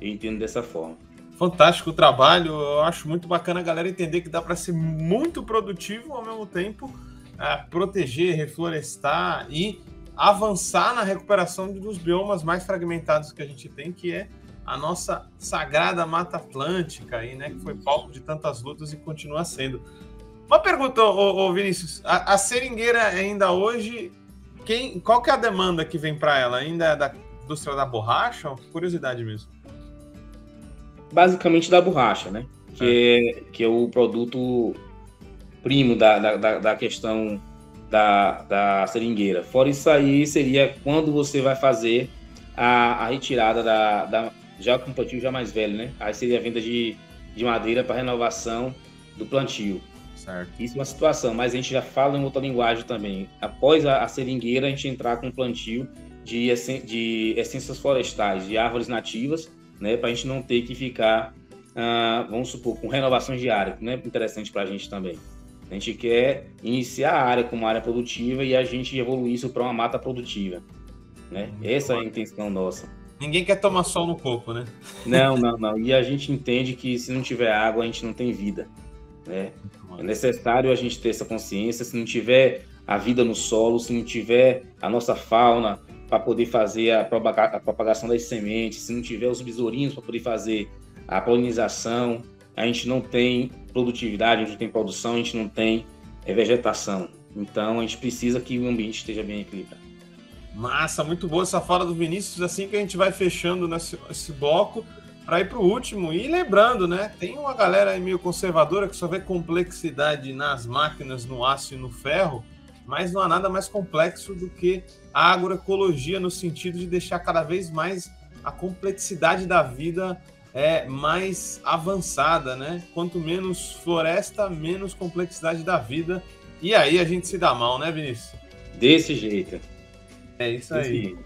Eu entendo dessa forma. Fantástico o trabalho. Eu acho muito bacana a galera entender que dá para ser muito produtivo ao mesmo tempo, é, proteger, reflorestar e avançar na recuperação dos biomas mais fragmentados que a gente tem, que é a nossa sagrada Mata Atlântica aí, né, que foi palco de tantas lutas e continua sendo. Uma pergunta, ô, ô Vinícius, a, a, seringueira ainda hoje, quem, qual que é a demanda que vem para ela? Ainda é da indústria da borracha? Curiosidade mesmo. Basicamente da borracha, né? Que é, que é o produto primo da, da, da questão da, da seringueira. Fora isso aí, seria quando você vai fazer a, a retirada da, da, já com o plantio já mais velho, né? Aí seria a venda de, de madeira para renovação do plantio. Certo. Isso é uma situação, mas a gente já fala em outra linguagem também. Após a, a seringueira, a gente entrar com o plantio de, de essências florestais, de árvores nativas, né? Para a gente não ter que ficar, ah, vamos supor, com renovações de área, que não é interessante para a gente também. A gente quer iniciar a área como área produtiva e a gente evoluir isso para uma mata produtiva. Né? Essa é a intenção nossa. Ninguém quer tomar sol no coco, né? Não, não, não. E a gente entende que se não tiver água, a gente não tem vida. Né? É necessário a gente ter essa consciência. Se não tiver a vida no solo, se não tiver a nossa fauna para poder fazer a, propagação das sementes, se não tiver os besourinhos para poder fazer a polinização, a gente não tem produtividade, a gente não tem produção, a gente não tem é, vegetação. Então a gente precisa que o ambiente esteja bem equilibrado. Massa, muito boa essa fala do Vinícius. Assim que a gente vai fechando nesse esse bloco para ir para o último. E lembrando, né? Tem uma galera aí meio conservadora que só vê complexidade nas máquinas, no aço e no ferro, mas não há nada mais complexo do que a agroecologia no sentido de deixar cada vez mais a complexidade da vida é mais avançada, né? Quanto menos floresta, menos complexidade da vida. E aí a gente se dá mal, né, Vinícius? Desse jeito. É isso aí.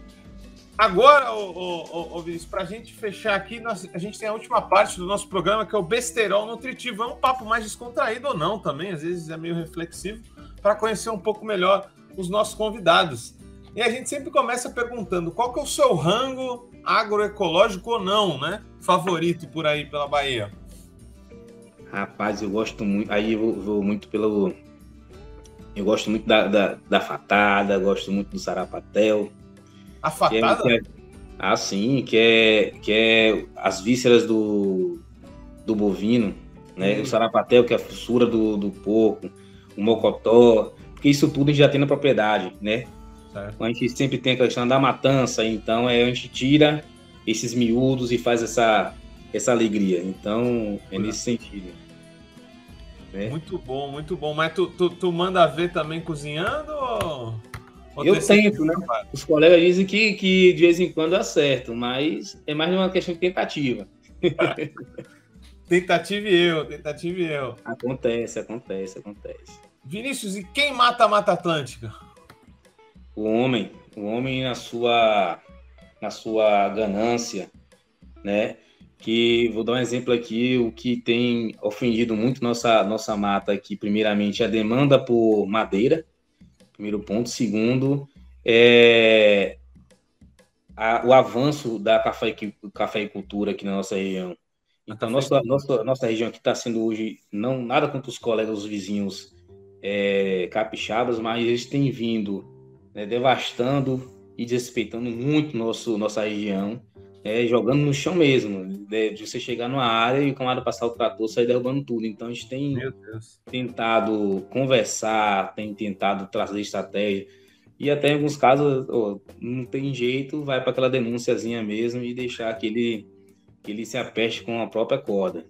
Agora, ô, ô, ô, Vinícius, para a gente fechar aqui, nós, a gente tem a última parte do nosso programa, que é o Besterol Nutritivo. É um papo mais descontraído ou não também, às vezes é meio reflexivo, para conhecer um pouco melhor os nossos convidados. E a gente sempre começa perguntando qual que é o seu rango agroecológico ou não, né? Favorito por aí pela Bahia. Rapaz, eu gosto muito. Aí eu vou, vou muito pelo. Eu gosto muito da, da, da, fatada, gosto muito do sarapatel. A fatada? Que é, que é, ah, sim, que é, que é as vísceras do, do bovino, né? Hum. O sarapatel, que é a fissura do, do porco, o mocotó, porque isso tudo a gente já tem na propriedade, né? Certo. A gente sempre tem a questão da matança, então é, a gente tira esses miúdos e faz essa, essa alegria. Então, é nesse sentido. Né? Muito bom, muito bom. Mas tu, tu, tu manda ver também cozinhando ou... ou eu tento, né? Os colegas dizem que, que de vez em quando acerto, mas é mais uma questão de tentativa. tentativa e eu, tentativa e eu. Acontece, acontece, acontece. Vinícius, e quem mata a Mata Atlântica? o homem, o homem na sua na sua ganância, né? Que vou dar um exemplo aqui, o que tem ofendido muito nossa nossa mata aqui, primeiramente a demanda por madeira, primeiro ponto, segundo é a, o avanço da café, cafeicultura aqui na nossa região. Então, nossa, nossa, nossa região aqui está sendo hoje, não nada contra os colegas, os vizinhos é, capixabas, mas eles têm vindo né, devastando e desrespeitando muito nosso, nossa região, é, jogando no chão mesmo, de, de, você chegar numa área e o camarada passar o trator, sair derrubando tudo. Então a gente tem tentado conversar, tem tentado trazer estratégia, e até em alguns casos oh, não tem jeito, vai para aquela denúnciazinha mesmo e deixar que ele, que ele se apeste com a própria corda.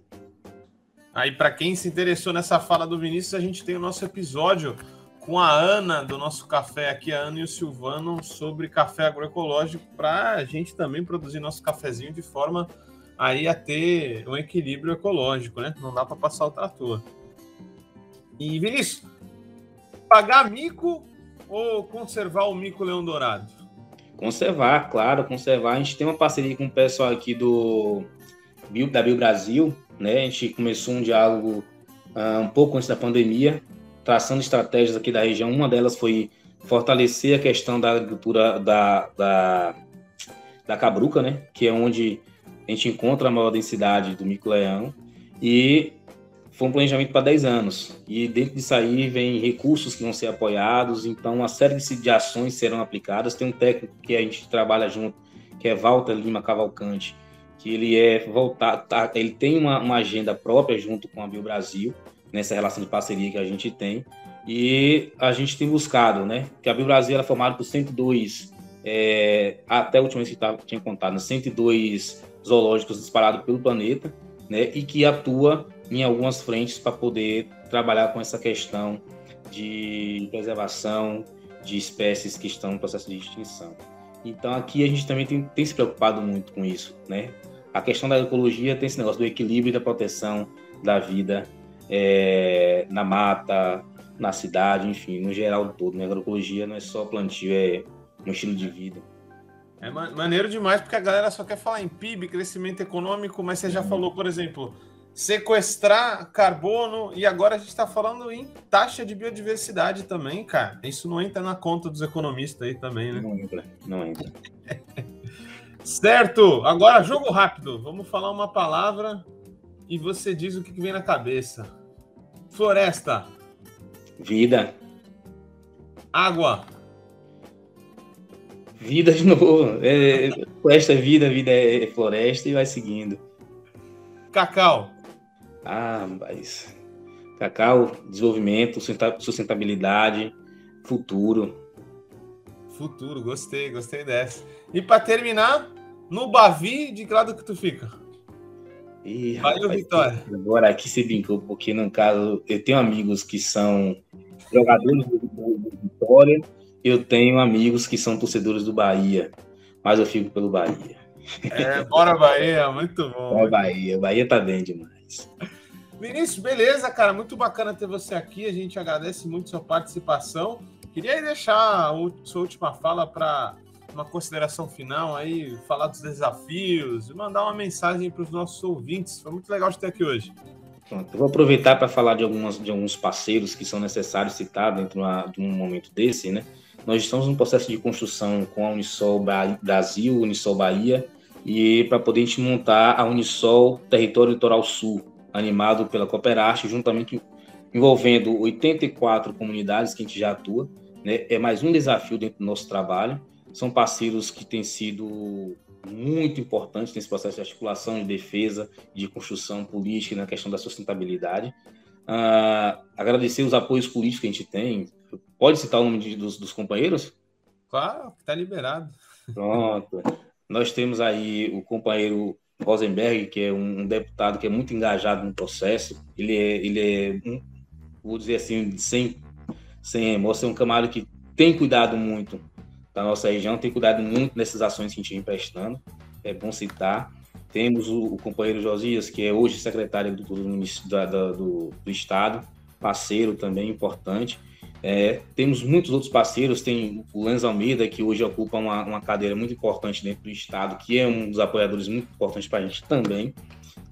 Aí, para quem se interessou nessa fala do Vinícius, a gente tem o nosso episódio com a Ana do nosso café aqui, a Ana e o Silvano, sobre café agroecológico, para a gente também produzir nosso cafezinho de forma aí a ter um equilíbrio ecológico, né? Não dá para passar o trator. E Vinícius, pagar mico ou conservar o mico leão dourado? Conservar, claro, conservar. A gente tem uma parceria com o pessoal aqui do da Bio Brasil, né? A gente começou um diálogo uh, um pouco antes da pandemia traçando estratégias aqui da região. Uma delas foi fortalecer a questão da agricultura da, da, da cabruca, né? Que é onde a gente encontra a maior densidade do mico-leão. E foi um planejamento para 10 anos. E dentro disso aí vem recursos que vão ser apoiados, então uma série de ações serão aplicadas. Tem um técnico que a gente trabalha junto, que é Walter Lima Cavalcante, que ele é voltado, tá, ele tem uma, uma agenda própria junto com a Bio Brasil nessa relação de parceria que a gente tem. E a gente tem buscado, né? Que a Bio Brasil era formada por 102, é, até a última vez que tinha contado, 102 né? zoológicos espalhados pelo planeta, né? E que atua em algumas frentes para poder trabalhar com essa questão de preservação de espécies que estão no processo de extinção. Então aqui a gente também tem, tem se preocupado muito com isso, né? A questão da ecologia tem esse negócio do equilíbrio e da proteção da vida é, na mata, na cidade, enfim, no geral todo. Né? Agroecologia não é só plantio, é um estilo de vida. É maneiro demais, porque a galera só quer falar em PIB, crescimento econômico, mas você já uhum. falou, por exemplo, sequestrar carbono e agora a gente está falando em taxa de biodiversidade também, cara. Isso não entra na conta dos economistas aí também, né? Não entra, não entra. certo, agora jogo rápido. Vamos falar uma palavra e você diz o que vem na cabeça. Floresta. Vida. Água. Vida de novo. É, floresta é vida, vida é floresta e vai seguindo. Cacau. Ah, mas. Cacau, desenvolvimento, sustentabilidade, futuro. Futuro, gostei, gostei dessa. E para terminar, no Bavi, de que lado que tu fica? Ih, Valeu, rapaz, Vitória. Agora aqui se brincou, porque no caso, eu tenho amigos que são jogadores do, do, Vitória, eu tenho amigos que são torcedores do Bahia, mas eu fico pelo Bahia. É, bora Bahia, muito bom. Bora Bahia, Bahia tá bem demais. Vinícius, beleza, cara? Muito bacana ter você aqui. A gente agradece muito sua participação. Queria deixar a sua última fala para uma consideração final aí, falar dos desafios e mandar uma mensagem para os nossos ouvintes. Foi muito legal te ter aqui hoje. Pronto, vou aproveitar para falar de, algumas, de alguns parceiros que são necessários citar dentro de um momento desse, né? Nós estamos no processo de construção com a Unisol Brasil, Unisol Bahia, e para poder a gente montar a Unisol Território Litoral Sul, animado pela Cooperarte, juntamente envolvendo 84 comunidades que a gente já atua. Né? É mais um desafio dentro do nosso trabalho. São parceiros que têm sido muito importantes nesse processo de articulação, de defesa, de construção política na questão da sustentabilidade. Uh, agradecer os apoios políticos que a gente tem. Pode citar o nome de, dos, dos companheiros? Claro, está liberado. Pronto. Nós temos aí o companheiro Rosenberg, que é um deputado que é muito engajado no processo. Ele é, ele é um, vou dizer assim, sem, sem emoção, é um camarada que tem cuidado muito da nossa região, tem cuidado muito nessas ações que a gente vem prestando. É bom citar. Temos o, o companheiro Josias, que é hoje secretário do, do, do, do, do Estado, parceiro também importante. É, temos muitos outros parceiros, tem o Lenz Almeida, que hoje ocupa uma, uma, cadeira muito importante dentro do Estado, que é um dos apoiadores muito importantes para a gente também.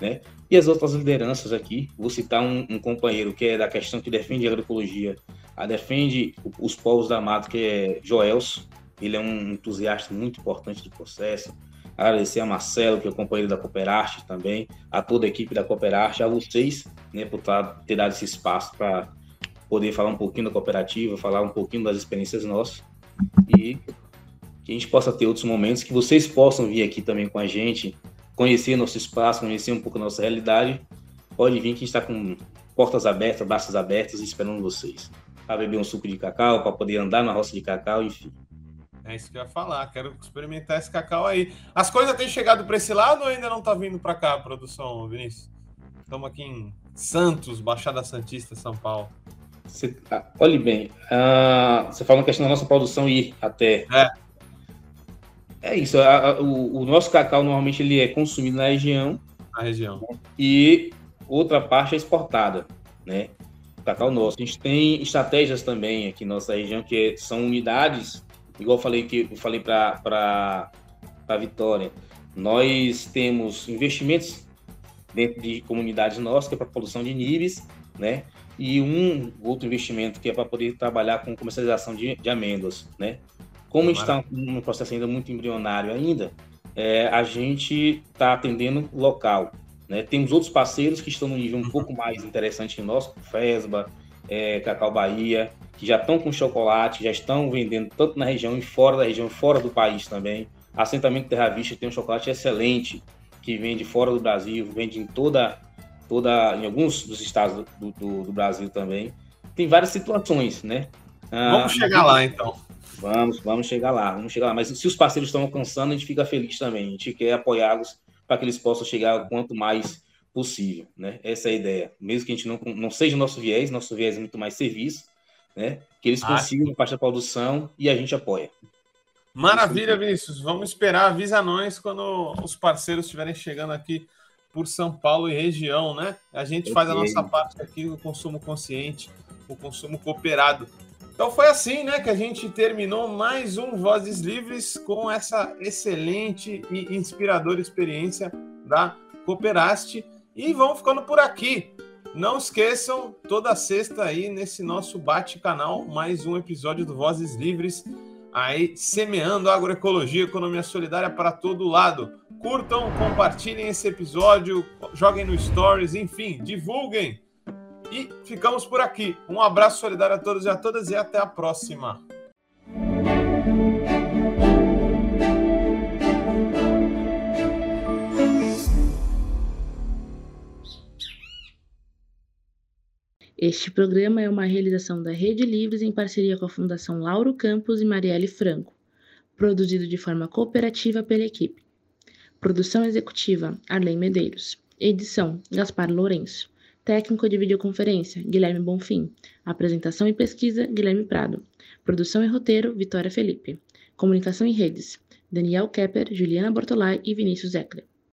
Né? E as outras lideranças aqui, vou citar um, um, companheiro que é da questão que defende a agroecologia, a defende os povos da mata, que é Joelso, ele é um entusiasta muito importante do processo. Agradecer a Marcelo, que é o companheiro da Cooperarte também, a toda a equipe da Cooperarte, a vocês, né, por ter dado esse espaço para poder falar um pouquinho da cooperativa, falar um pouquinho das experiências nossas e que a gente possa ter outros momentos, que vocês possam vir aqui também com a gente, conhecer nosso espaço, conhecer um pouco a nossa realidade. Pode vir que a gente está com portas abertas, braços abertos, esperando vocês. Para beber um suco de cacau, para poder andar na roça de cacau, enfim. É isso que eu ia falar, quero experimentar esse cacau aí. As coisas têm chegado para esse lado ou ainda não está vindo para cá produção, Vinícius? Estamos aqui em Santos, Baixada Santista, São Paulo. Você, ah, olhe bem, uh, você fala uma questão da nossa produção ir até. É, é isso. A, a, o, o, nosso cacau normalmente ele é consumido na região. Na região. E outra parte é exportada, né? O cacau nosso. A gente tem estratégias também aqui na nossa região que são unidades, igual eu falei que eu falei para a Vitória. Nós temos investimentos dentro de comunidades nossas que é para produção de níveis, né? e um outro investimento que é para poder trabalhar com comercialização de, de amêndoas, né? Como está num processo ainda muito embrionário ainda, é, a gente está atendendo local, né? Temos outros parceiros que estão no nível um uhum. pouco mais interessante que nós, Fesba, é, Cacau Bahia, que já estão com chocolate, já estão vendendo tanto na região e fora da região, fora do país também. Assentamento Terra Vista tem um chocolate excelente que vende fora do Brasil, vende em toda toda, em alguns dos estados do, do, do Brasil também. Tem várias situações, né? Ah, vamos chegar lá, então. Vamos, vamos chegar lá, vamos chegar lá. Mas se os parceiros estão alcançando, a gente fica feliz também. A gente quer apoiá-los para que eles possam chegar quanto mais possível, né? Essa é a ideia. Mesmo que a gente não, não seja o nosso viés, nosso viés é muito mais serviço, né? Que eles ah, consigam parte da produção e a gente apoia. Maravilha, Vinícius. Vamos esperar, avisa nós quando os parceiros estiverem chegando aqui por São Paulo e região, né? A gente faz a nossa parte aqui no consumo consciente, o consumo cooperado. Então foi assim, né, que a gente terminou mais um Vozes Livres com essa excelente e inspiradora experiência da Cooperaste. E vamos ficando por aqui. Não esqueçam, toda sexta aí nesse nosso bate-canal, mais um episódio do Vozes Livres, aí semeando agroecologia, economia solidária para todo lado. Curtam, compartilhem esse episódio, joguem no Stories, enfim, divulguem. E ficamos por aqui. Um abraço solidário a todos e a todas e até a próxima. Este programa é uma realização da Rede Livres em parceria com a Fundação Lauro Campos e Marielle Franco, produzido de forma cooperativa pela equipe. Produção executiva: Arlene Medeiros. Edição: Gaspar Lourenço. Técnico de videoconferência: Guilherme Bonfim. Apresentação e pesquisa: Guilherme Prado. Produção e roteiro: Vitória Felipe. Comunicação em redes: Daniel Kepper, Juliana Bortolai e Vinícius Eckler.